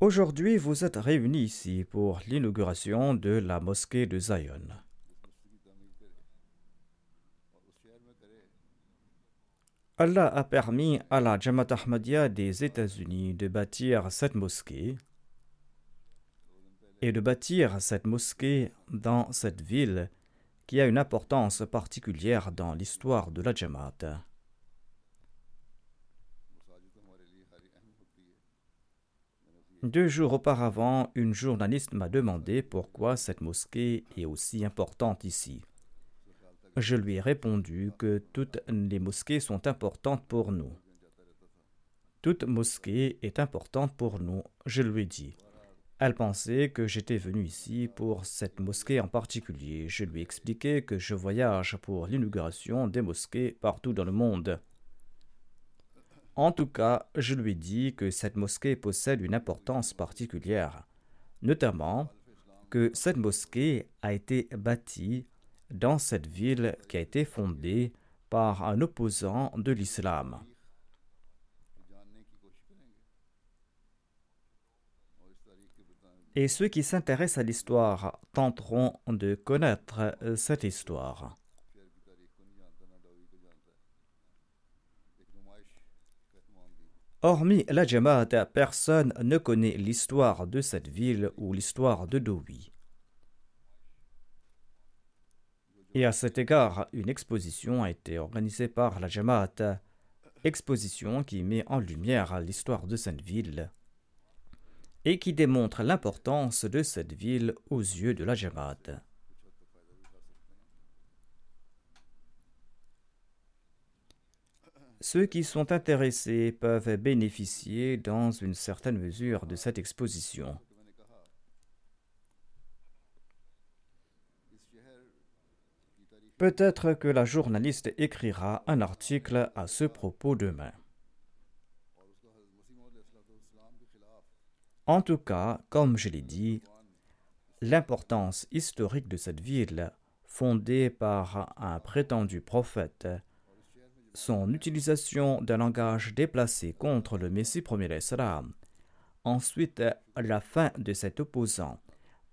Aujourd'hui, vous êtes réunis ici pour l'inauguration de la mosquée de Zion. Allah a permis à la Jamaat Ahmadiyya des États-Unis de bâtir cette mosquée et de bâtir cette mosquée dans cette ville qui a une importance particulière dans l'histoire de la Jamaat. Deux jours auparavant, une journaliste m'a demandé pourquoi cette mosquée est aussi importante ici. Je lui ai répondu que toutes les mosquées sont importantes pour nous. Toute mosquée est importante pour nous, je lui ai dit. Elle pensait que j'étais venu ici pour cette mosquée en particulier. Je lui ai expliqué que je voyage pour l'inauguration des mosquées partout dans le monde. En tout cas, je lui dit que cette mosquée possède une importance particulière, notamment que cette mosquée a été bâtie dans cette ville qui a été fondée par un opposant de l'islam. Et ceux qui s'intéressent à l'histoire tenteront de connaître cette histoire. Hormis la Jamaat, personne ne connaît l'histoire de cette ville ou l'histoire de Dowi. Et à cet égard, une exposition a été organisée par la Jamaat, exposition qui met en lumière l'histoire de cette ville et qui démontre l'importance de cette ville aux yeux de la Jamaat. Ceux qui sont intéressés peuvent bénéficier dans une certaine mesure de cette exposition. Peut-être que la journaliste écrira un article à ce propos demain. En tout cas, comme je l'ai dit, l'importance historique de cette ville, fondée par un prétendu prophète, son utilisation d'un langage déplacé contre le Messie premier d'Islam, ensuite la fin de cet opposant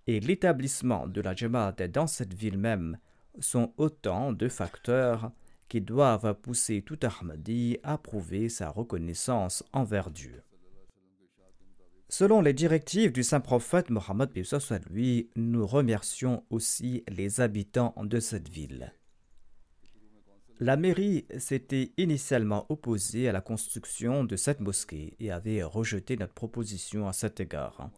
et l'établissement de la Jamaat dans cette ville même sont autant de facteurs qui doivent pousser tout Ahmadi à prouver sa reconnaissance envers Dieu. Selon les directives du saint prophète Mohammed lui, nous remercions aussi les habitants de cette ville. La mairie s'était initialement opposée à la construction de cette mosquée et avait rejeté notre proposition à cet égard.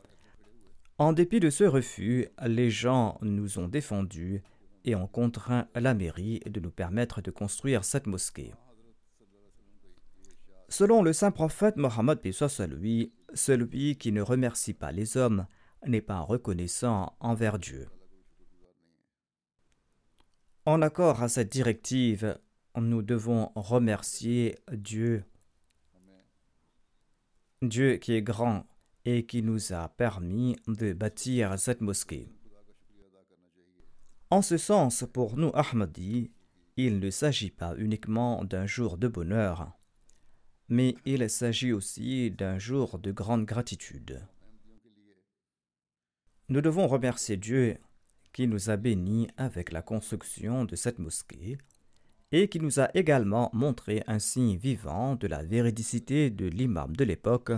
En dépit de ce refus, les gens nous ont défendus et ont contraint la mairie de nous permettre de construire cette mosquée. Selon le saint prophète Mohammed lui, celui qui ne remercie pas les hommes n'est pas reconnaissant envers Dieu. En accord à cette directive, nous devons remercier Dieu Dieu qui est grand et qui nous a permis de bâtir cette mosquée. En ce sens, pour nous Ahmadi, il ne s'agit pas uniquement d'un jour de bonheur, mais il s'agit aussi d'un jour de grande gratitude. Nous devons remercier Dieu qui nous a bénis avec la construction de cette mosquée et qui nous a également montré un signe vivant de la véridicité de l'imam de l'époque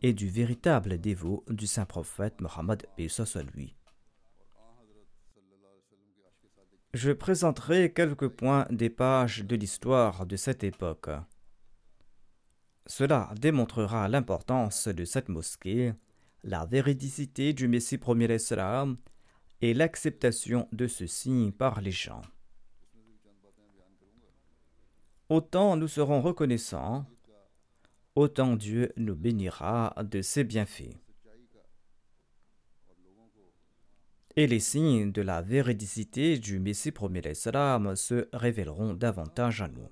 et du véritable dévot du saint prophète Mohammed soit. Je présenterai quelques points des pages de l'histoire de cette époque. Cela démontrera l'importance de cette mosquée, la véridicité du Messie premier Islam et l'acceptation de ceci par les gens. Autant nous serons reconnaissants, autant Dieu nous bénira de ses bienfaits. Et les signes de la véridicité du Messie premier Islam se révéleront davantage à nous.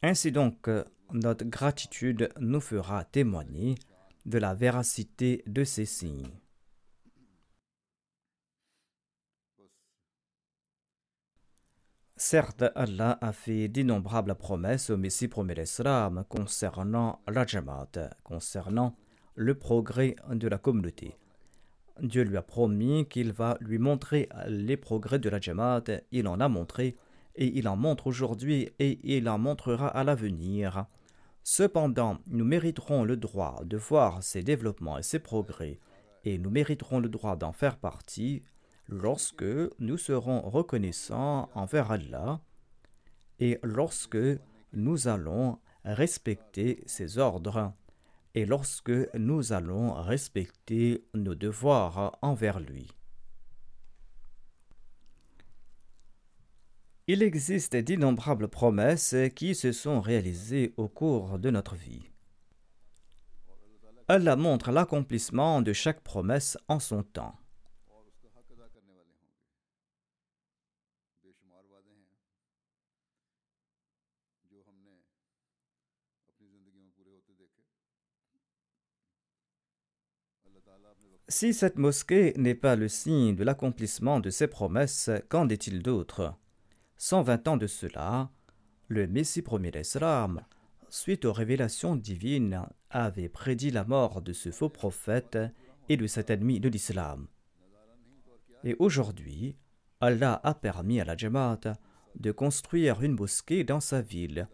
Ainsi donc, notre gratitude nous fera témoigner de la véracité de ces signes. Certes, Allah a fait d'innombrables promesses au Messie premier Islam concernant la Jamaat, concernant le progrès de la communauté. Dieu lui a promis qu'il va lui montrer les progrès de la Jamaat, il en a montré, et il en montre aujourd'hui, et il en montrera à l'avenir. Cependant, nous mériterons le droit de voir ces développements et ces progrès, et nous mériterons le droit d'en faire partie lorsque nous serons reconnaissants envers Allah et lorsque nous allons respecter ses ordres et lorsque nous allons respecter nos devoirs envers lui. Il existe d'innombrables promesses qui se sont réalisées au cours de notre vie. Allah montre l'accomplissement de chaque promesse en son temps. Si cette mosquée n'est pas le signe de l'accomplissement de ses promesses, qu'en est-il d'autre? 120 ans de cela, le Messie premier d'Islam, suite aux révélations divines, avait prédit la mort de ce faux prophète et de cet ennemi de l'islam. Et aujourd'hui, Allah a permis à la Jamaat de construire une mosquée dans sa ville,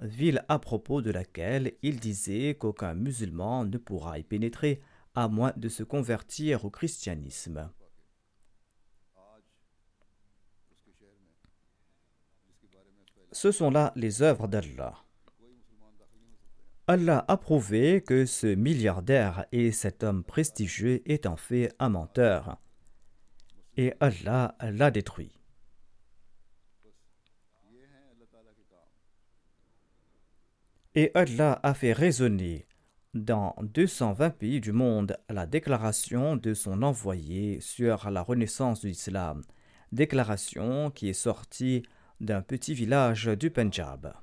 ville à propos de laquelle il disait qu'aucun musulman ne pourra y pénétrer à moins de se convertir au christianisme. Ce sont là les œuvres d'Allah. Allah a prouvé que ce milliardaire et cet homme prestigieux est en fait un menteur. Et Allah l'a détruit. Et Allah a fait résonner dans 220 pays du monde la déclaration de son envoyé sur la renaissance de l'islam, déclaration qui est sortie d'un petit village du Punjab.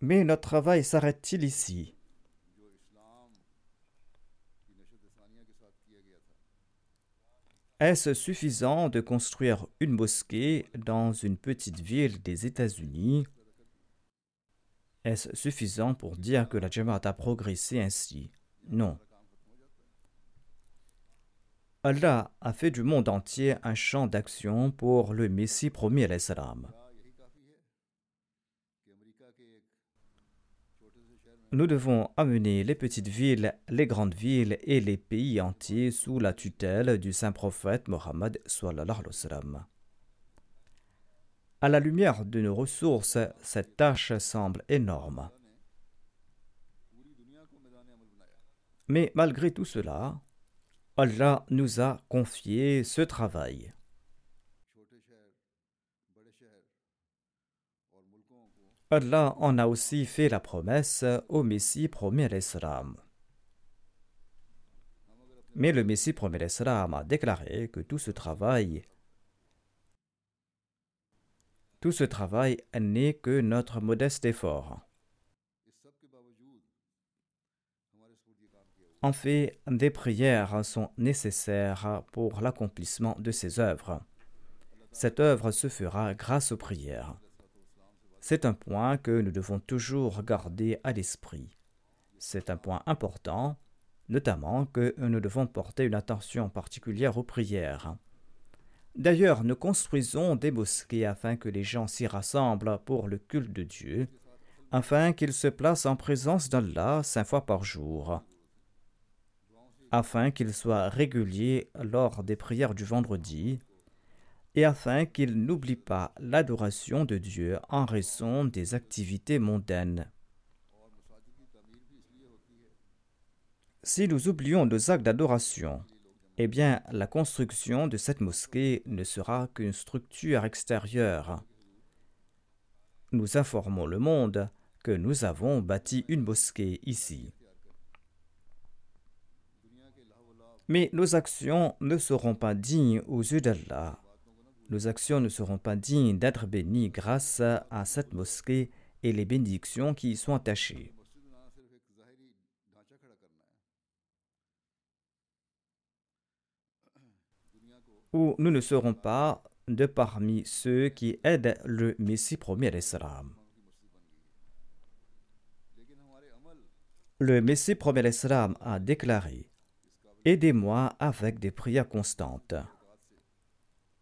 Mais notre travail s'arrête-t-il ici? Est-ce suffisant de construire une mosquée dans une petite ville des États-Unis? Est-ce suffisant pour dire que la Jamaat a progressé ainsi? Non. Allah a fait du monde entier un champ d'action pour le Messie promis à l'Islam. Nous devons amener les petites villes, les grandes villes et les pays entiers sous la tutelle du saint prophète Mohammed. À la lumière de nos ressources, cette tâche semble énorme. Mais malgré tout cela, Allah nous a confié ce travail. Allah en a aussi fait la promesse au Messie promis à l'Islam. Mais le Messie promet l'Islam a déclaré que tout ce travail tout ce travail n'est que notre modeste effort. En fait, des prières sont nécessaires pour l'accomplissement de ces œuvres. Cette œuvre se fera grâce aux prières. C'est un point que nous devons toujours garder à l'esprit. C'est un point important, notamment que nous devons porter une attention particulière aux prières. D'ailleurs, nous construisons des mosquées afin que les gens s'y rassemblent pour le culte de Dieu, afin qu'ils se placent en présence d'Allah cinq fois par jour, afin qu'ils soient réguliers lors des prières du vendredi, et afin qu'ils n'oublient pas l'adoration de Dieu en raison des activités mondaines. Si nous oublions nos actes d'adoration, eh bien, la construction de cette mosquée ne sera qu'une structure extérieure. Nous informons le monde que nous avons bâti une mosquée ici. Mais nos actions ne seront pas dignes aux yeux d'Allah. Nos actions ne seront pas dignes d'être bénies grâce à cette mosquée et les bénédictions qui y sont attachées. Ou nous ne serons pas de parmi ceux qui aident le Messie promis à l'Islam. Le Messie promis à l'Islam a déclaré Aidez-moi avec des prières constantes.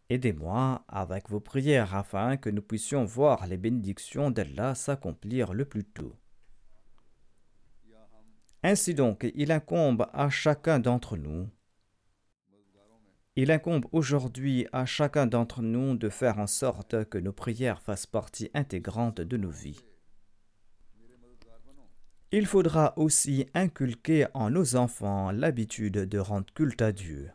Aidez-moi avec vos prières afin que nous puissions voir les bénédictions d'Allah s'accomplir le plus tôt. Ainsi donc, il incombe à chacun d'entre nous il incombe aujourd'hui à chacun d'entre nous de faire en sorte que nos prières fassent partie intégrante de nos vies. Il faudra aussi inculquer en nos enfants l'habitude de rendre culte à Dieu.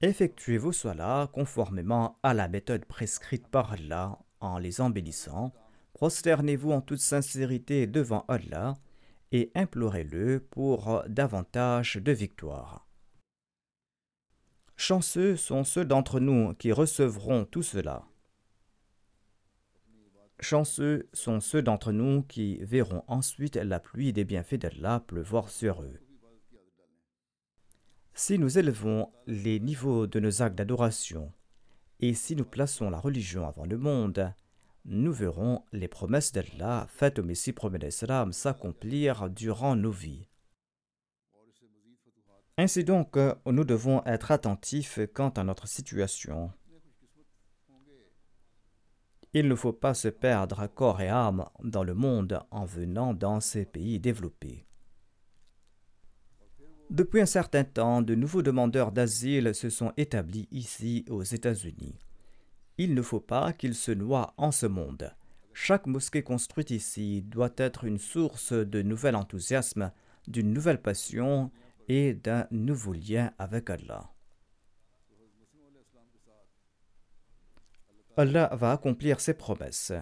Effectuez vos soins conformément à la méthode prescrite par Allah en les embellissant. Prosternez-vous en toute sincérité devant Allah et implorez-le pour davantage de victoires. Chanceux sont ceux d'entre nous qui recevront tout cela. Chanceux sont ceux d'entre nous qui verront ensuite la pluie des bienfaits d'Allah pleuvoir sur eux. Si nous élevons les niveaux de nos actes d'adoration et si nous plaçons la religion avant le monde, nous verrons les promesses d'Allah faites au Messie premier d'Islam s'accomplir durant nos vies. Ainsi donc, nous devons être attentifs quant à notre situation. Il ne faut pas se perdre corps et âme dans le monde en venant dans ces pays développés. Depuis un certain temps, de nouveaux demandeurs d'asile se sont établis ici aux États-Unis. Il ne faut pas qu'ils se noient en ce monde. Chaque mosquée construite ici doit être une source de nouvel enthousiasme, d'une nouvelle passion d'un nouveau lien avec Allah. Allah va accomplir ses promesses.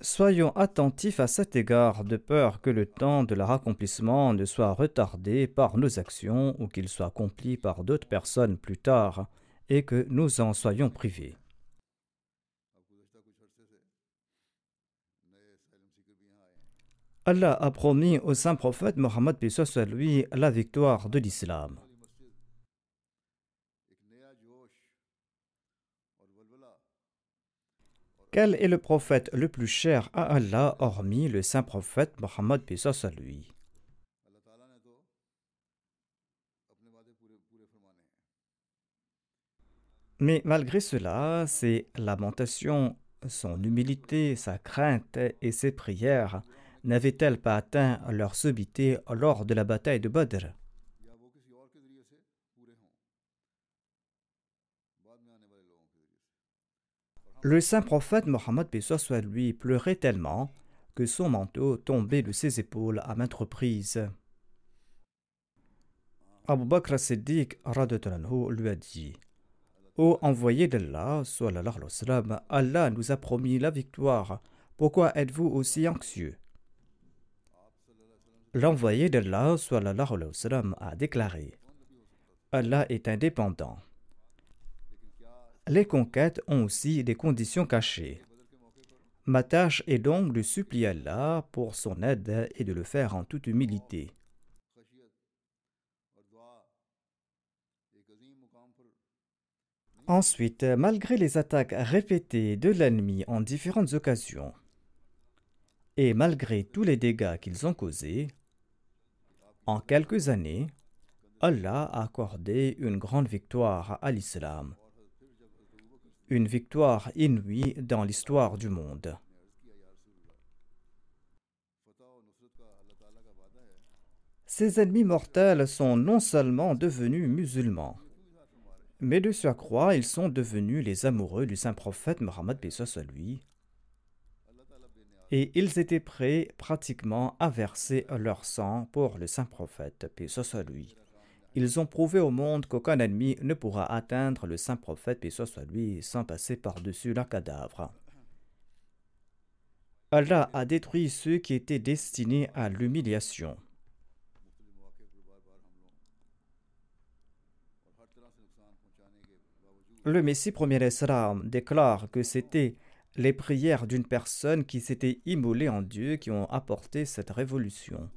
Soyons attentifs à cet égard de peur que le temps de leur accomplissement ne soit retardé par nos actions ou qu'il soit accompli par d'autres personnes plus tard et que nous en soyons privés. Allah a promis au saint prophète Mohammed soit lui la victoire de l'islam. Quel est le prophète le plus cher à Allah hormis le saint prophète Mohammed soit lui? Mais malgré cela, ses lamentations, son humilité, sa crainte et ses prières n'avaient-elles pas atteint leur sommité lors de la bataille de Badr? Le saint prophète Mohammed soit lui pleurait tellement que son manteau tombait de ses épaules à maintes reprises. Abu Bakr Siddiq lui a dit Ô envoyé d'Allah, Allah nous a promis la victoire. Pourquoi êtes-vous aussi anxieux? L'envoyé d'Allah sallallahu alayhi wa a déclaré Allah est indépendant. Les conquêtes ont aussi des conditions cachées. Ma tâche est donc de supplier Allah pour son aide et de le faire en toute humilité. Ensuite, malgré les attaques répétées de l'ennemi en différentes occasions, et malgré tous les dégâts qu'ils ont causés, en quelques années, Allah a accordé une grande victoire à l'islam une victoire inouïe dans l'histoire du monde. Ces ennemis mortels sont non seulement devenus musulmans, mais de surcroît, ils sont devenus les amoureux du saint prophète Mohammed lui, et ils étaient prêts pratiquement à verser leur sang pour le saint prophète, paix à lui. Ils ont prouvé au monde qu'aucun ennemi ne pourra atteindre le saint prophète, paix soit lui, sans passer par-dessus leur cadavre. Allah a détruit ceux qui étaient destinés à l'humiliation. Le Messie premier Islam déclare que c'était les prières d'une personne qui s'était immolée en Dieu qui ont apporté cette révolution.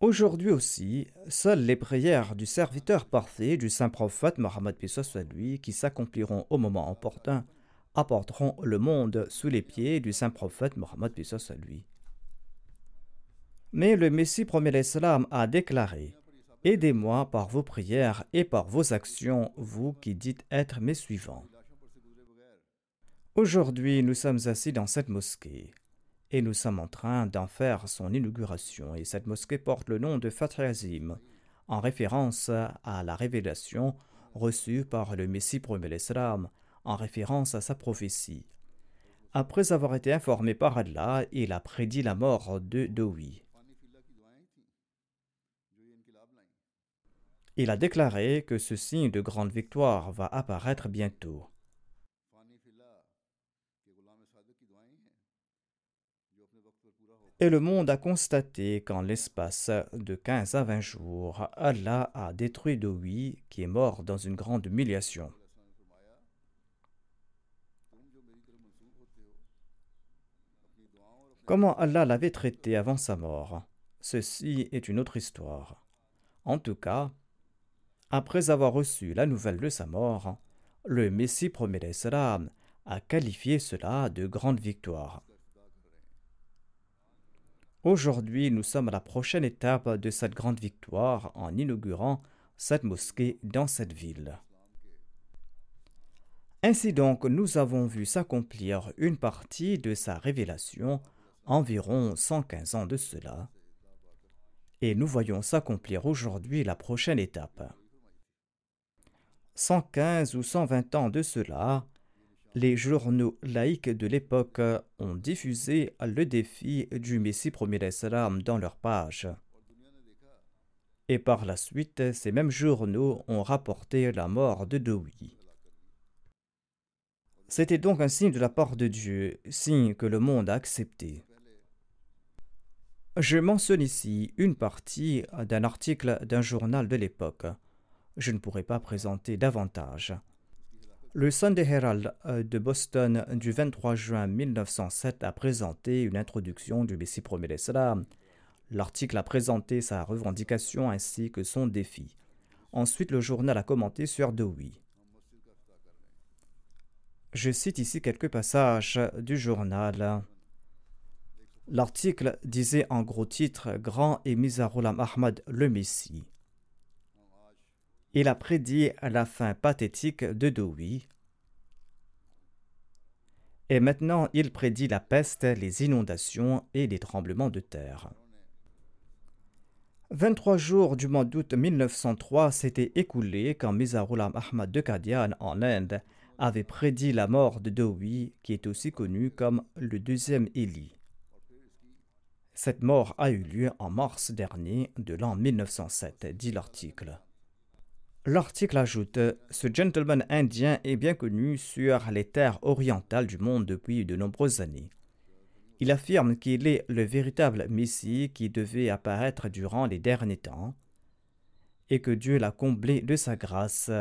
Aujourd'hui aussi, seules les prières du serviteur parfait du saint prophète Mohammed soit lui, qui s'accompliront au moment opportun, apporteront le monde sous les pieds du saint prophète Mohammed soit lui. Mais le Messie premier l'Islam a déclaré Aidez-moi par vos prières et par vos actions, vous qui dites être mes suivants. Aujourd'hui, nous sommes assis dans cette mosquée et nous sommes en train d'en faire son inauguration. Et cette mosquée porte le nom de Fatih en référence à la révélation reçue par le Messie premier l'Islam, en référence à sa prophétie. Après avoir été informé par Allah, il a prédit la mort de Doui. Il a déclaré que ce signe de grande victoire va apparaître bientôt. Et le monde a constaté qu'en l'espace de 15 à 20 jours, Allah a détruit Doui, qui est mort dans une grande humiliation. Comment Allah l'avait traité avant sa mort? Ceci est une autre histoire. En tout cas, après avoir reçu la nouvelle de sa mort, le Messie d'Islam a qualifié cela de grande victoire. Aujourd'hui, nous sommes à la prochaine étape de cette grande victoire en inaugurant cette mosquée dans cette ville. Ainsi donc, nous avons vu s'accomplir une partie de sa révélation environ 115 ans de cela, et nous voyons s'accomplir aujourd'hui la prochaine étape. 115 ou 120 ans de cela, les journaux laïcs de l'époque ont diffusé le défi du Messie premier d'Islam dans leurs pages. Et par la suite, ces mêmes journaux ont rapporté la mort de Doui. C'était donc un signe de la part de Dieu, signe que le monde a accepté. Je mentionne ici une partie d'un article d'un journal de l'époque. Je ne pourrai pas présenter davantage. Le Sunday Herald euh, de Boston du 23 juin 1907 a présenté une introduction du Messie premier d'Islam. L'article a présenté sa revendication ainsi que son défi. Ensuite, le journal a commenté sur Dowi. Je cite ici quelques passages du journal. L'article disait en gros titre Grand et Mizarulam Ahmad le Messie il a prédit la fin pathétique de Doui. Et maintenant, il prédit la peste, les inondations et les tremblements de terre. 23 jours du mois d'août 1903 s'étaient écoulés quand Mizarulam Ahmad de Kadian en Inde avait prédit la mort de Dowi, qui est aussi connu comme le deuxième Élie. Cette mort a eu lieu en mars dernier de l'an 1907, dit l'article. L'article ajoute Ce gentleman indien est bien connu sur les terres orientales du monde depuis de nombreuses années. Il affirme qu'il est le véritable Messie qui devait apparaître durant les derniers temps et que Dieu l'a comblé de sa grâce.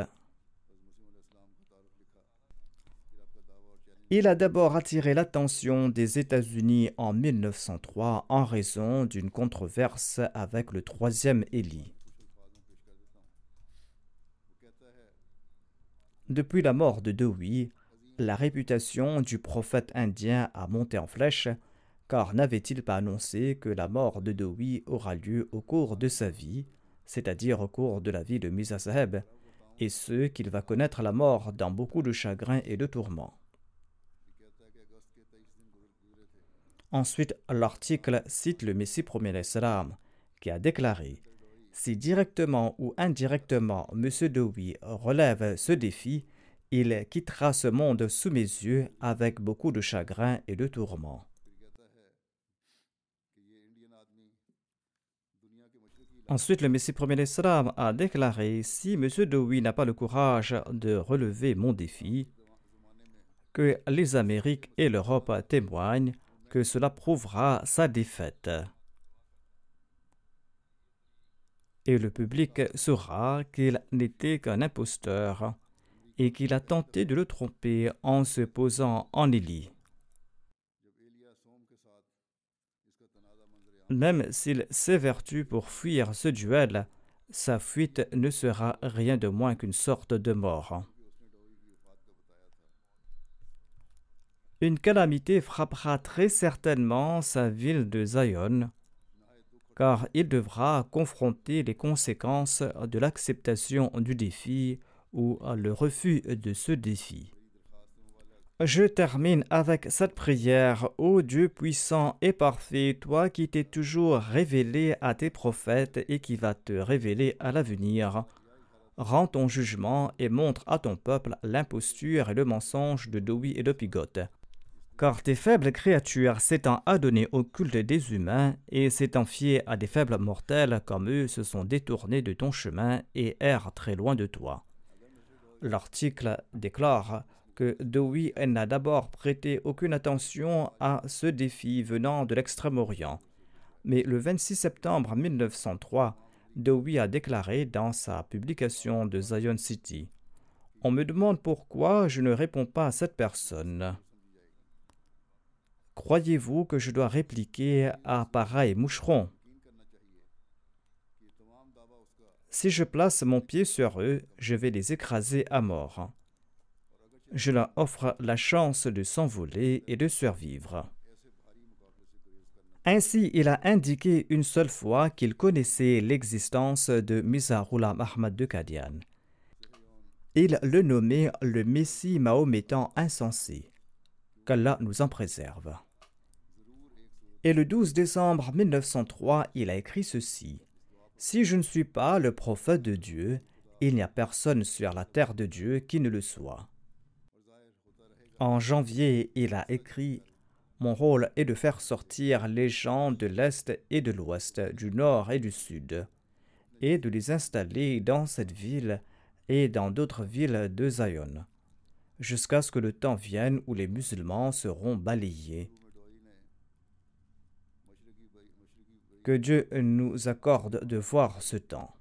Il a d'abord attiré l'attention des États-Unis en 1903 en raison d'une controverse avec le troisième Élie. Depuis la mort de Dewey, la réputation du prophète indien a monté en flèche, car n'avait-il pas annoncé que la mort de Dewey aura lieu au cours de sa vie, c'est-à-dire au cours de la vie de Misa Saheb, et ce qu'il va connaître la mort dans beaucoup de chagrin et de tourments. Ensuite, l'article cite le Messie premier qui a déclaré Si directement ou indirectement M. Dewey relève ce défi, il quittera ce monde sous mes yeux avec beaucoup de chagrin et de tourments. Ensuite, le Messie premier l'Islam a déclaré Si M. Dewey n'a pas le courage de relever mon défi, que les Amériques et l'Europe témoignent que cela prouvera sa défaite. Et le public saura qu'il n'était qu'un imposteur et qu'il a tenté de le tromper en se posant en Élie. Même s'il s'évertue pour fuir ce duel, sa fuite ne sera rien de moins qu'une sorte de mort. Une calamité frappera très certainement sa ville de Zion, car il devra confronter les conséquences de l'acceptation du défi ou le refus de ce défi. Je termine avec cette prière. Ô Dieu puissant et parfait, toi qui t'es toujours révélé à tes prophètes et qui vas te révéler à l'avenir, rends ton jugement et montre à ton peuple l'imposture et le mensonge de Doui et de Pigote. Car tes faibles créatures s'étant adonnées au culte des humains et s'étant fiées à des faibles mortels comme eux se sont détournés de ton chemin et errent très loin de toi. L'article déclare que Dewey n'a d'abord prêté aucune attention à ce défi venant de l'Extrême-Orient. Mais le 26 septembre 1903, Dewey a déclaré dans sa publication de Zion City On me demande pourquoi je ne réponds pas à cette personne. Croyez-vous que je dois répliquer à pareil moucheron? Si je place mon pied sur eux, je vais les écraser à mort je leur offre la chance de s'envoler et de survivre. Ainsi, il a indiqué une seule fois qu'il connaissait l'existence de Mizarullah Ahmad de Kadian. Il le nommait le Messie mahométan insensé. Qu'Allah nous en préserve. Et le 12 décembre 1903, il a écrit ceci Si je ne suis pas le prophète de Dieu, il n'y a personne sur la terre de Dieu qui ne le soit. En janvier, il a écrit Mon rôle est de faire sortir les gens de l'Est et de l'Ouest, du Nord et du Sud, et de les installer dans cette ville et dans d'autres villes de Zion, jusqu'à ce que le temps vienne où les musulmans seront balayés. Que Dieu nous accorde de voir ce temps.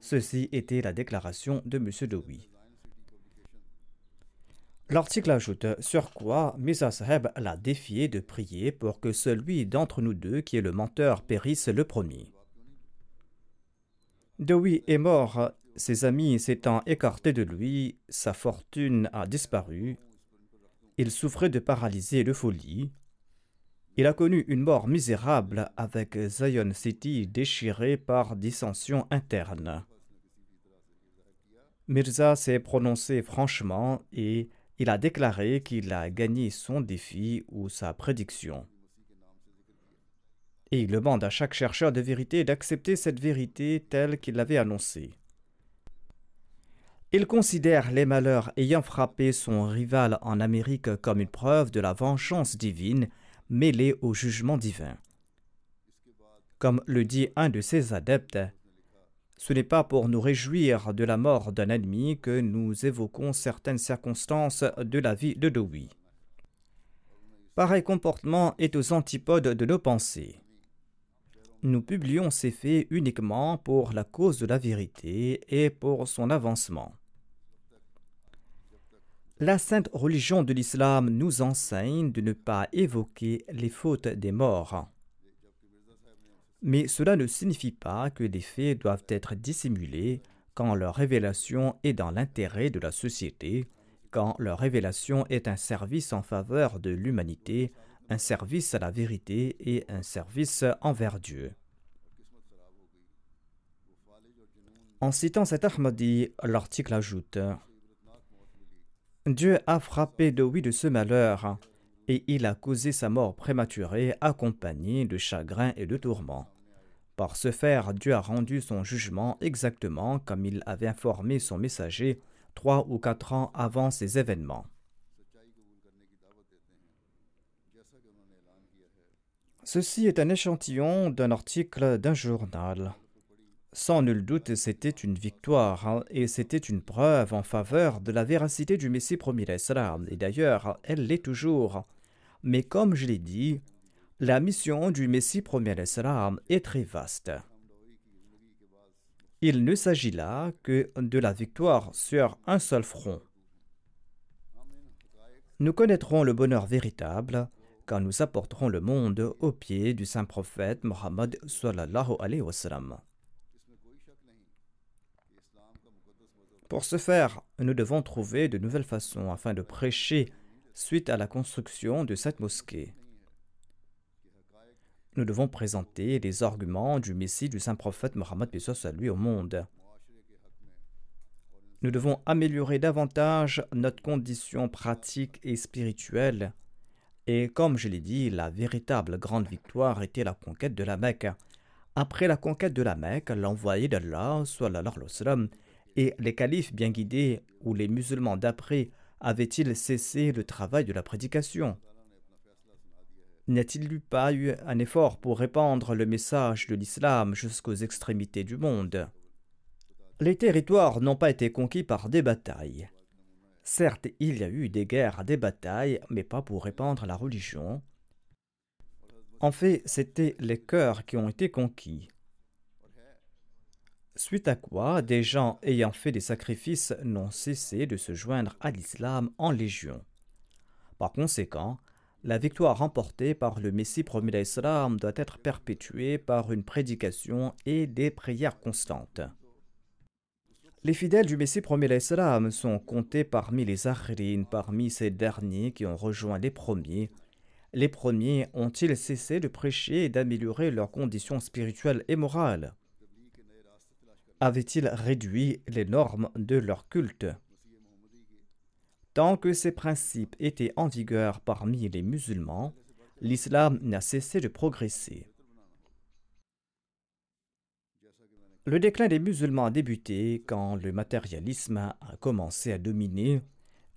Ceci était la déclaration de M. Dewey. L'article ajoute sur quoi Misa Saheb l'a défié de prier pour que celui d'entre nous deux qui est le menteur périsse le premier. Dewey est mort, ses amis s'étant écartés de lui, sa fortune a disparu, il souffrait de paralysie et de folie. Il a connu une mort misérable avec Zion City déchirée par dissension interne. Mirza s'est prononcé franchement et il a déclaré qu'il a gagné son défi ou sa prédiction. Et il demande à chaque chercheur de vérité d'accepter cette vérité telle qu'il l'avait annoncée. Il considère les malheurs ayant frappé son rival en Amérique comme une preuve de la vengeance divine mêlée au jugement divin. Comme le dit un de ses adeptes, ce n'est pas pour nous réjouir de la mort d'un ennemi que nous évoquons certaines circonstances de la vie de Dewey. Pareil comportement est aux antipodes de nos pensées. Nous publions ces faits uniquement pour la cause de la vérité et pour son avancement. La sainte religion de l'islam nous enseigne de ne pas évoquer les fautes des morts. Mais cela ne signifie pas que les faits doivent être dissimulés quand leur révélation est dans l'intérêt de la société, quand leur révélation est un service en faveur de l'humanité, un service à la vérité et un service envers Dieu. En citant cet Ahmadi, l'article ajoute Dieu a frappé oui de ce malheur, et il a causé sa mort prématurée accompagnée de chagrin et de tourments. Par ce faire, Dieu a rendu son jugement exactement comme il avait informé son messager trois ou quatre ans avant ces événements. Ceci est un échantillon d'un article d'un journal. Sans nul doute, c'était une victoire hein, et c'était une preuve en faveur de la véracité du Messie premier l'Islam. Et d'ailleurs, elle l'est toujours. Mais comme je l'ai dit, la mission du Messie premier l'Islam est très vaste. Il ne s'agit là que de la victoire sur un seul front. Nous connaîtrons le bonheur véritable quand nous apporterons le monde aux pieds du saint prophète Mohammed sallallahu alayhi wa. Pour ce faire, nous devons trouver de nouvelles façons afin de prêcher suite à la construction de cette mosquée. Nous devons présenter les arguments du Messie du saint prophète Mohammed à lui au monde. Nous devons améliorer davantage notre condition pratique et spirituelle. Et comme je l'ai dit, la véritable grande victoire était la conquête de la Mecque. Après la conquête de la Mecque, l'envoyé d'Allah, sallallahu alayhi wa et les califes bien guidés ou les musulmans d'après avaient-ils cessé le travail de la prédication? N'a-t-il pas eu un effort pour répandre le message de l'islam jusqu'aux extrémités du monde? Les territoires n'ont pas été conquis par des batailles. Certes, il y a eu des guerres, des batailles, mais pas pour répandre la religion. En fait, c'étaient les cœurs qui ont été conquis suite à quoi des gens ayant fait des sacrifices n'ont cessé de se joindre à l'islam en légion. Par conséquent, la victoire remportée par le Messie promis d'Islam doit être perpétuée par une prédication et des prières constantes. Les fidèles du Messie promis d'Islam sont comptés parmi les Akhrin, parmi ces derniers qui ont rejoint les premiers. Les premiers ont-ils cessé de prêcher et d'améliorer leurs conditions spirituelles et morales? Avaient-ils réduit les normes de leur culte Tant que ces principes étaient en vigueur parmi les musulmans, l'islam n'a cessé de progresser. Le déclin des musulmans a débuté quand le matérialisme a commencé à dominer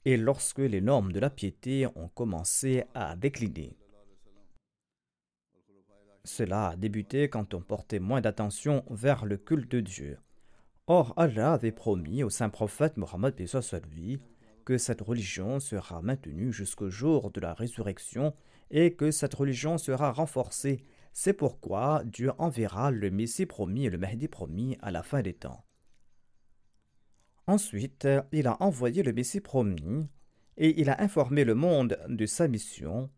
et lorsque les normes de la piété ont commencé à décliner. Cela a débuté quand on portait moins d'attention vers le culte de Dieu. Or, Allah avait promis au saint prophète Mohammed lui que cette religion sera maintenue jusqu'au jour de la résurrection et que cette religion sera renforcée. C'est pourquoi Dieu enverra le Messie promis et le Mahdi promis à la fin des temps. Ensuite, il a envoyé le Messie promis et il a informé le monde de sa mission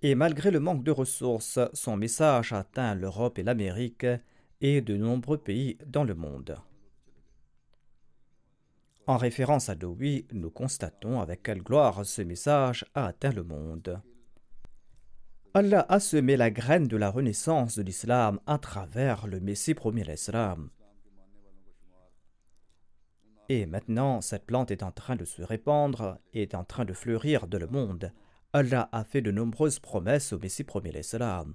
Et malgré le manque de ressources, son message atteint l'Europe et l'Amérique et de nombreux pays dans le monde. En référence à Dowie, nous constatons avec quelle gloire ce message a atteint le monde. Allah a semé la graine de la renaissance de l'islam à travers le Messie premier l'islam. Et maintenant, cette plante est en train de se répandre et est en train de fleurir dans le monde Allah a fait de nombreuses promesses au Messie premier l'Islam.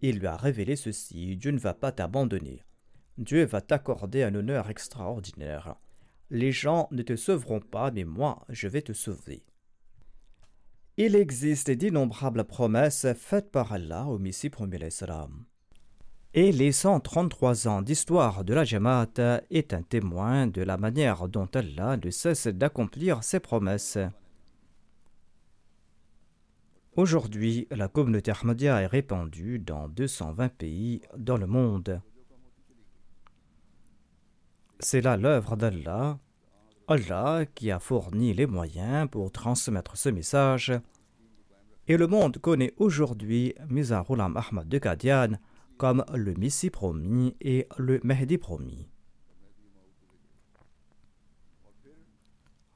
Il lui a révélé ceci Dieu ne va pas t'abandonner. Dieu va t'accorder un honneur extraordinaire. Les gens ne te sauveront pas, mais moi, je vais te sauver. Il existe d'innombrables promesses faites par Allah au Messie premier l'Islam. Et les 133 ans d'histoire de la Jamaat est un témoin de la manière dont Allah ne cesse d'accomplir ses promesses. Aujourd'hui, la communauté Ahmadiyya est répandue dans 220 pays dans le monde. C'est là l'œuvre d'Allah, Allah qui a fourni les moyens pour transmettre ce message. Et le monde connaît aujourd'hui Mizarulam Ahmad de Qadian comme le Messie promis et le Mahdi promis.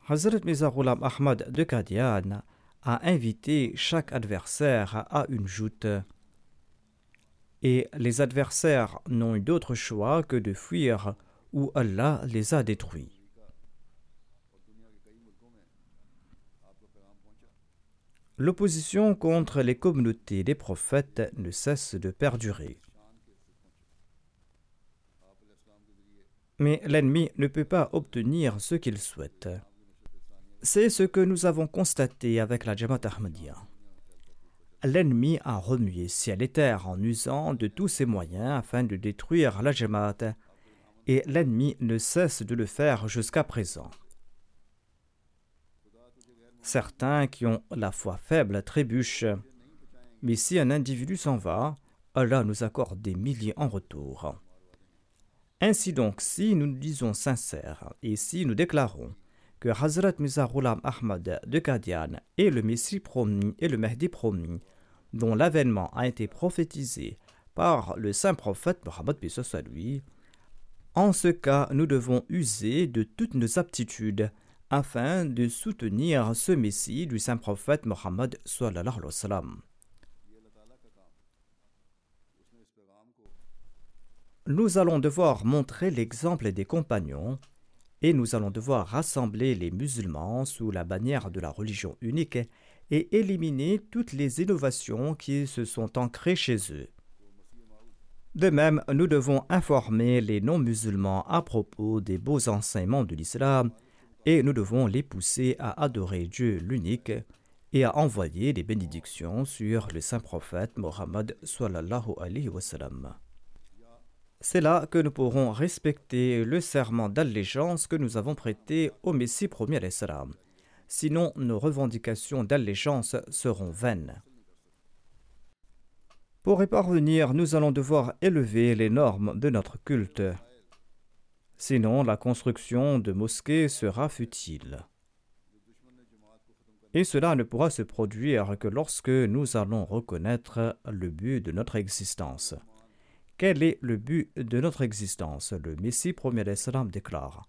Hazrat Mizarulam Ahmad de Qadian a invité chaque adversaire à une joute. Et les adversaires n'ont eu d'autre choix que de fuir où Allah les a détruits. L'opposition contre les communautés des prophètes ne cesse de perdurer. Mais l'ennemi ne peut pas obtenir ce qu'il souhaite. C'est ce que nous avons constaté avec la Jamaat Ahmadiyya. L'ennemi a remué ciel et terre en usant de tous ses moyens afin de détruire la Jamaat, et l'ennemi ne cesse de le faire jusqu'à présent. Certains qui ont la foi faible trébuchent. Mais si un individu s'en va, Allah nous accorde des milliers en retour. Ainsi donc, si nous nous disons sincères et si nous déclarons que Hazrat Mizarulam Ahmad de Qadian est le Messie promis et le Mahdi promis, dont l'avènement a été prophétisé par le saint prophète Mohammed en ce cas, nous devons user de toutes nos aptitudes afin de soutenir ce Messie du saint prophète Mohammed Nous allons devoir montrer l'exemple des compagnons et nous allons devoir rassembler les musulmans sous la bannière de la religion unique et éliminer toutes les innovations qui se sont ancrées chez eux. De même, nous devons informer les non-musulmans à propos des beaux enseignements de l'islam et nous devons les pousser à adorer Dieu l'unique et à envoyer des bénédictions sur le saint prophète Mohammed alayhi wa C'est là que nous pourrons respecter le serment d'allégeance que nous avons prêté au Messie premier salam. Sinon, nos revendications d'allégeance seront vaines. Pour y parvenir, nous allons devoir élever les normes de notre culte. Sinon, la construction de mosquées sera futile. Et cela ne pourra se produire que lorsque nous allons reconnaître le but de notre existence. Quel est le but de notre existence? Le Messie premier salam déclare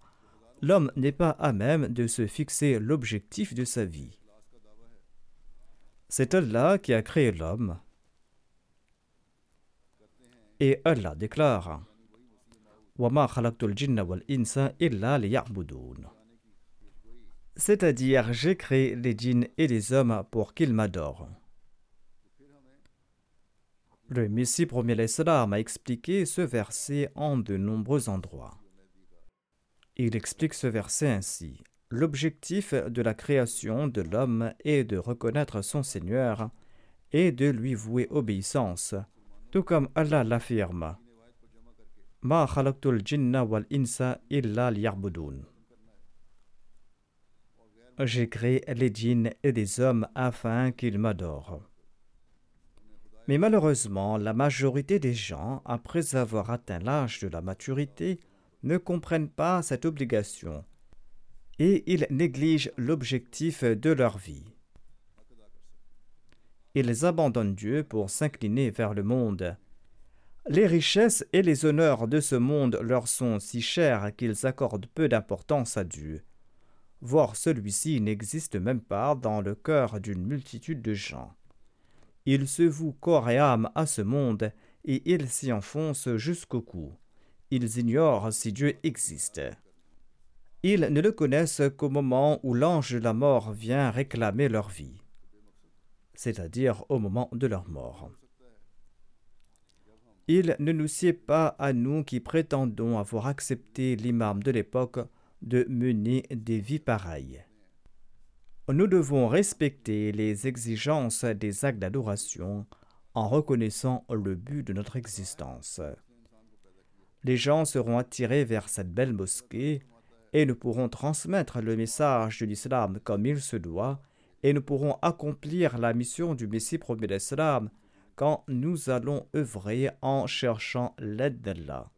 L'homme n'est pas à même de se fixer l'objectif de sa vie. C'est Allah qui a créé l'homme. Et Allah déclare c'est-à-dire, j'ai créé les djinns et les hommes pour qu'ils m'adorent. Le Messie premier l'Islam a expliqué ce verset en de nombreux endroits. Il explique ce verset ainsi. L'objectif de la création de l'homme est de reconnaître son Seigneur et de lui vouer obéissance, tout comme Allah l'affirme. J'ai créé les djinns et des hommes afin qu'ils m'adorent. Mais malheureusement, la majorité des gens, après avoir atteint l'âge de la maturité, ne comprennent pas cette obligation et ils négligent l'objectif de leur vie. Ils abandonnent Dieu pour s'incliner vers le monde les richesses et les honneurs de ce monde leur sont si chers qu'ils accordent peu d'importance à Dieu. Voire celui-ci n'existe même pas dans le cœur d'une multitude de gens. Ils se vouent corps et âme à ce monde et ils s'y enfoncent jusqu'au cou. Ils ignorent si Dieu existe. Ils ne le connaissent qu'au moment où l'ange de la mort vient réclamer leur vie, c'est-à-dire au moment de leur mort. Il ne nous sied pas à nous qui prétendons avoir accepté l'imam de l'époque de mener des vies pareilles. Nous devons respecter les exigences des actes d'adoration en reconnaissant le but de notre existence. Les gens seront attirés vers cette belle mosquée et nous pourrons transmettre le message de l'islam comme il se doit et nous pourrons accomplir la mission du Messie premier d'Islam quand nous allons œuvrer en cherchant l'aide d'Allah.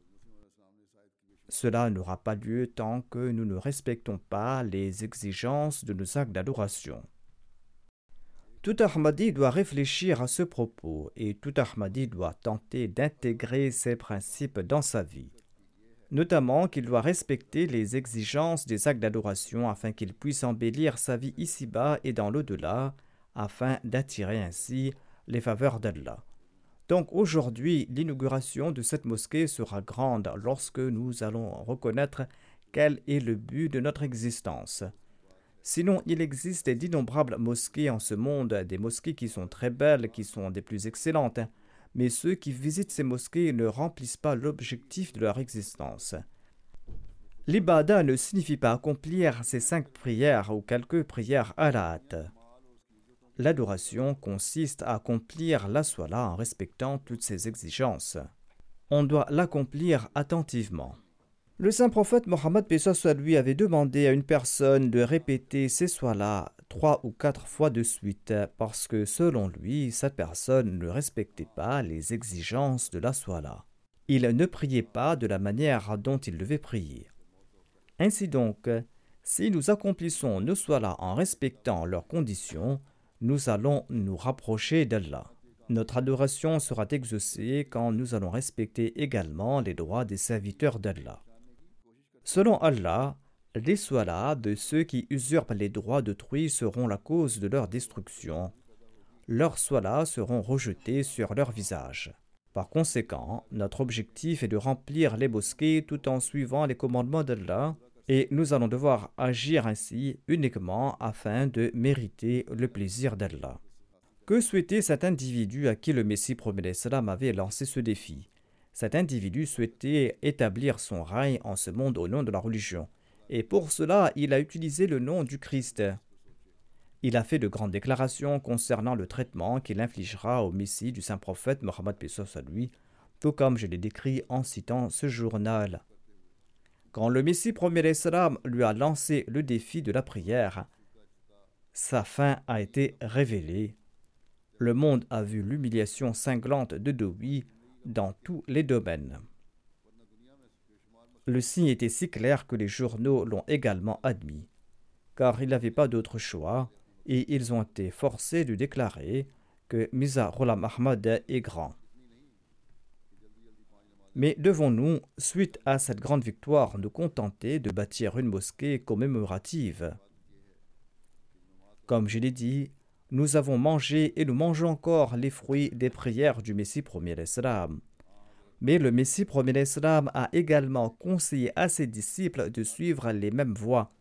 Cela n'aura pas lieu tant que nous ne respectons pas les exigences de nos actes d'adoration. Tout Ahmadi doit réfléchir à ce propos et tout Ahmadi doit tenter d'intégrer ces principes dans sa vie. Notamment qu'il doit respecter les exigences des actes d'adoration afin qu'il puisse embellir sa vie ici-bas et dans l'au-delà, afin d'attirer ainsi les faveurs d'Allah. Donc aujourd'hui, l'inauguration de cette mosquée sera grande lorsque nous allons reconnaître quel est le but de notre existence. Sinon, il existe d'innombrables mosquées en ce monde, des mosquées qui sont très belles, qui sont des plus excellentes, mais ceux qui visitent ces mosquées ne remplissent pas l'objectif de leur existence. L'ibada ne signifie pas accomplir ces cinq prières ou quelques prières à la hâte. L'adoration consiste à accomplir la soie-là en respectant toutes ses exigences. On doit l'accomplir attentivement. Le saint prophète Mohammed lui avait demandé à une personne de répéter ces soies-là trois ou quatre fois de suite parce que selon lui, cette personne ne respectait pas les exigences de la soie-là. Il ne priait pas de la manière dont il devait prier. Ainsi donc, si nous accomplissons nos soies-là en respectant leurs conditions, nous allons nous rapprocher d'Allah. Notre adoration sera exaucée quand nous allons respecter également les droits des serviteurs d'Allah. Selon Allah, les soilas de ceux qui usurpent les droits d'autrui seront la cause de leur destruction. Leurs soilas seront rejetés sur leur visage. Par conséquent, notre objectif est de remplir les mosquées tout en suivant les commandements d'Allah, et nous allons devoir agir ainsi uniquement afin de mériter le plaisir d'Allah. Que souhaitait cet individu à qui le Messie promet salam avait lancé ce défi? Cet individu souhaitait établir son règne en ce monde au nom de la religion, et pour cela il a utilisé le nom du Christ. Il a fait de grandes déclarations concernant le traitement qu'il infligera au Messie du saint prophète Mohammed Pesos à lui, tout comme je l'ai décrit en citant ce journal. Quand le Messie premier Islam lui a lancé le défi de la prière, sa fin a été révélée. Le monde a vu l'humiliation cinglante de Dowi dans tous les domaines. Le signe était si clair que les journaux l'ont également admis, car il n'avait pas d'autre choix, et ils ont été forcés de déclarer que Miza Rolam Ahmad est grand. Mais devons-nous, suite à cette grande victoire, nous contenter de bâtir une mosquée commémorative? Comme je l'ai dit, nous avons mangé et nous mangeons encore les fruits des prières du Messie premier Islam. Mais le Messie premier Islam a également conseillé à ses disciples de suivre les mêmes voies,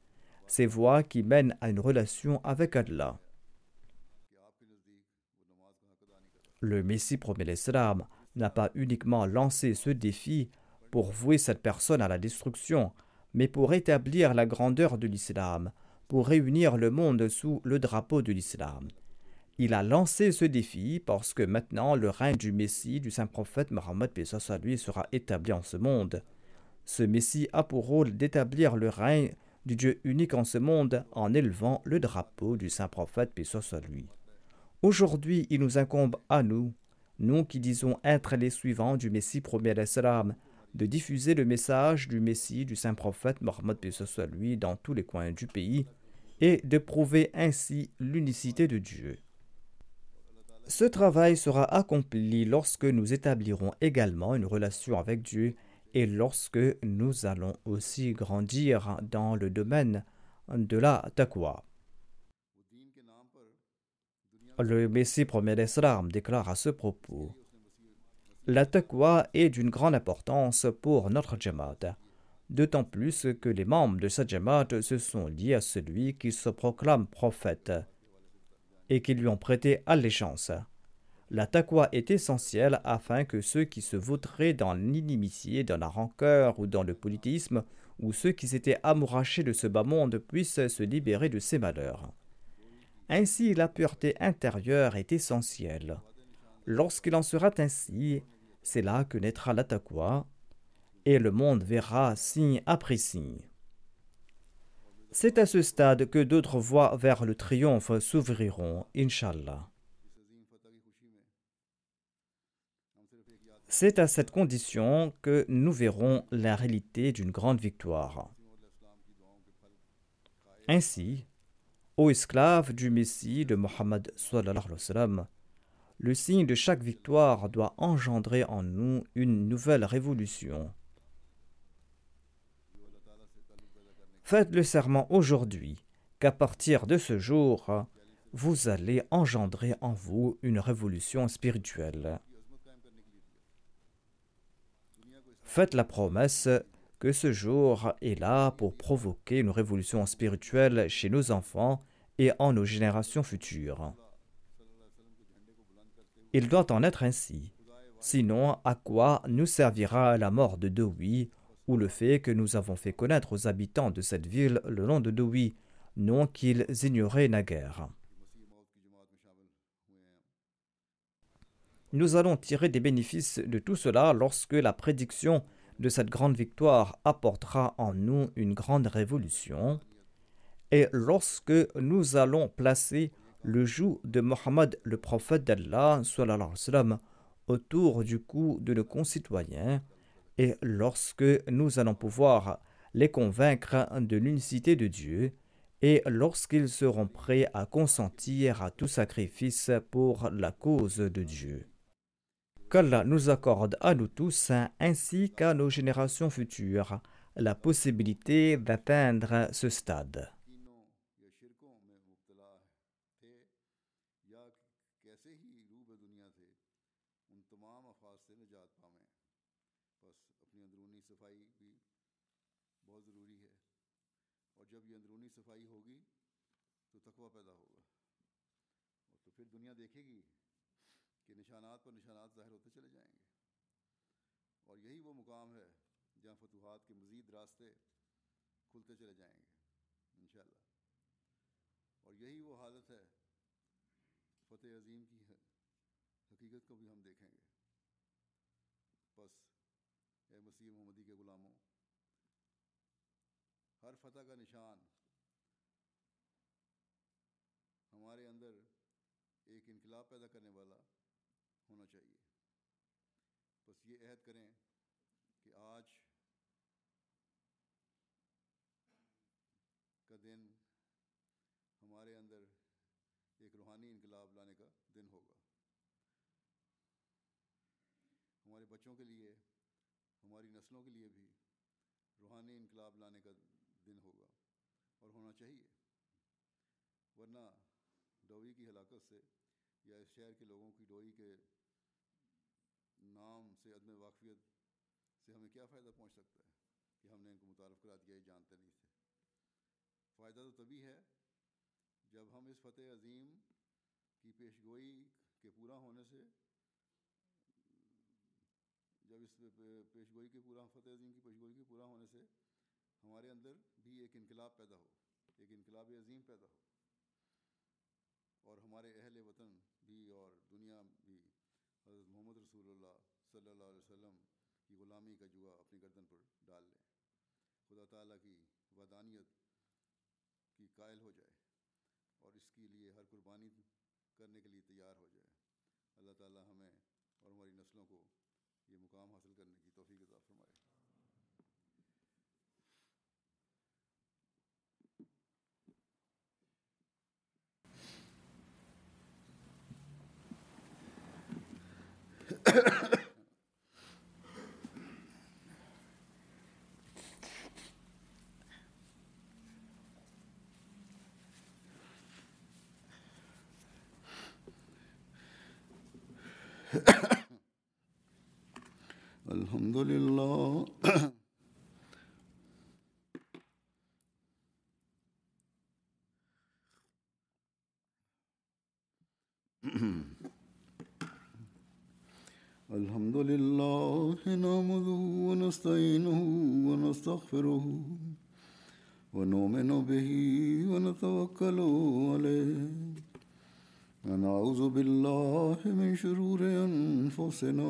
ces voies qui mènent à une relation avec Allah. Le Messie premier Islam n'a pas uniquement lancé ce défi pour vouer cette personne à la destruction, mais pour établir la grandeur de l'islam, pour réunir le monde sous le drapeau de l'islam. Il a lancé ce défi parce que maintenant le règne du Messie, du saint prophète Mohammed à lui sera établi en ce monde. Ce Messie a pour rôle d'établir le règne du Dieu unique en ce monde en élevant le drapeau du saint prophète à lui. Aujourd'hui, il nous incombe à nous, nous qui disons être les suivants du Messie premier de diffuser le message du Messie du saint prophète Mohammed à lui dans tous les coins du pays et de prouver ainsi l'unicité de Dieu. Ce travail sera accompli lorsque nous établirons également une relation avec Dieu et lorsque nous allons aussi grandir dans le domaine de la taqwa. Le Messie premier d'Islam déclare à ce propos La taqwa est d'une grande importance pour notre Jamaat, d'autant plus que les membres de cette Jamaat se sont liés à celui qui se proclame prophète et qui lui ont prêté allégeance. La taqwa est essentielle afin que ceux qui se vautraient dans l'inimitié, dans la rancœur ou dans le politisme, ou ceux qui s'étaient amourachés de ce bas monde puissent se libérer de ces malheurs. Ainsi, la pureté intérieure est essentielle. Lorsqu'il en sera ainsi, c'est là que naîtra l'attaqua, et le monde verra signe après signe. C'est à ce stade que d'autres voies vers le triomphe s'ouvriront, Inshallah. C'est à cette condition que nous verrons la réalité d'une grande victoire. Ainsi, ô esclaves du Messie de Mohammed le signe de chaque victoire doit engendrer en nous une nouvelle révolution. Faites le serment aujourd'hui qu'à partir de ce jour, vous allez engendrer en vous une révolution spirituelle. Faites la promesse que ce jour est là pour provoquer une révolution spirituelle chez nos enfants et en nos générations futures. Il doit en être ainsi. Sinon, à quoi nous servira la mort de Dowie ou le fait que nous avons fait connaître aux habitants de cette ville le nom de Dowie, nom qu'ils ignoraient naguère Nous allons tirer des bénéfices de tout cela lorsque la prédiction de cette grande victoire apportera en nous une grande révolution. Et lorsque nous allons placer le joug de Mohammed le prophète d'Allah autour du cou de nos concitoyens, et lorsque nous allons pouvoir les convaincre de l'unicité de Dieu, et lorsqu'ils seront prêts à consentir à tout sacrifice pour la cause de Dieu qu'Allah nous accorde à nous tous ainsi qu'à nos générations futures la possibilité d'atteindre ce stade. کہ نشانات پر نشانات ظاہر ہوتے چلے جائیں گے۔ اور یہی وہ مقام ہے جہاں فتوحات کے مزید راستے کھلتے چلے جائیں گے، انشاءاللہ۔ اور یہی وہ حالت ہے فتح عظیم کی ہے حقیقت کو بھی ہم دیکھیں گے۔ بس، اے مسیح محمدی کے غلاموں، ہر فتح کا نشان ہمارے اندر ایک انقلاب پیدا کرنے والا ہونا چاہیے۔ بس یہ عہد کریں کہ آج کا دن ہمارے اندر ایک روحانی انقلاب لانے کا دن ہوگا۔ ہمارے بچوں کے لیے، ہماری نسلوں کے لیے بھی روحانی انقلاب لانے کا دن ہوگا اور ہونا چاہیے۔ ورنہ ڈوئی کی ہلاکت سے یا اس شہر کے لوگوں کی ڈوئی کے نام سے عدم واقفیت سے ہمیں کیا فائدہ پہنچ سکتا ہے کہ ہم نے ان کو متعارف کرا دیا یہ جانتے نہیں تھے؟ فائدہ تو تبھی ہے جب ہم اس فتح عظیم کی پیش گوئی کے پورا ہونے سے، جب اس پیش گوئی کے پورا، فتح عظیم کی پیش گوئی کے پورا ہونے سے ہمارے اندر بھی ایک انقلاب پیدا ہو، ایک انقلاب عظیم پیدا ہو اور ہمارے اہل وطن بھی اور دنیا حضرت محمد رسول اللہ صلی اللہ علیہ وسلم کی غلامی کا جوا اپنی گردن پر ڈال لیں۔ خدا تعالیٰ کی ودانیت کی قائل ہو جائے اور اس کے لیے ہر قربانی کرنے کے لیے تیار ہو جائے۔ اللہ تعالیٰ ہمیں اور ہماری نسلوں کو یہ مقام حاصل کرنے کی توفیق عطا فرمائے۔ الحمد لله. الحمد لله نعمده ونستعينه ونستغفره ونؤمن به ونتوكل عليه. ونعوذ بالله من شرور أنفسنا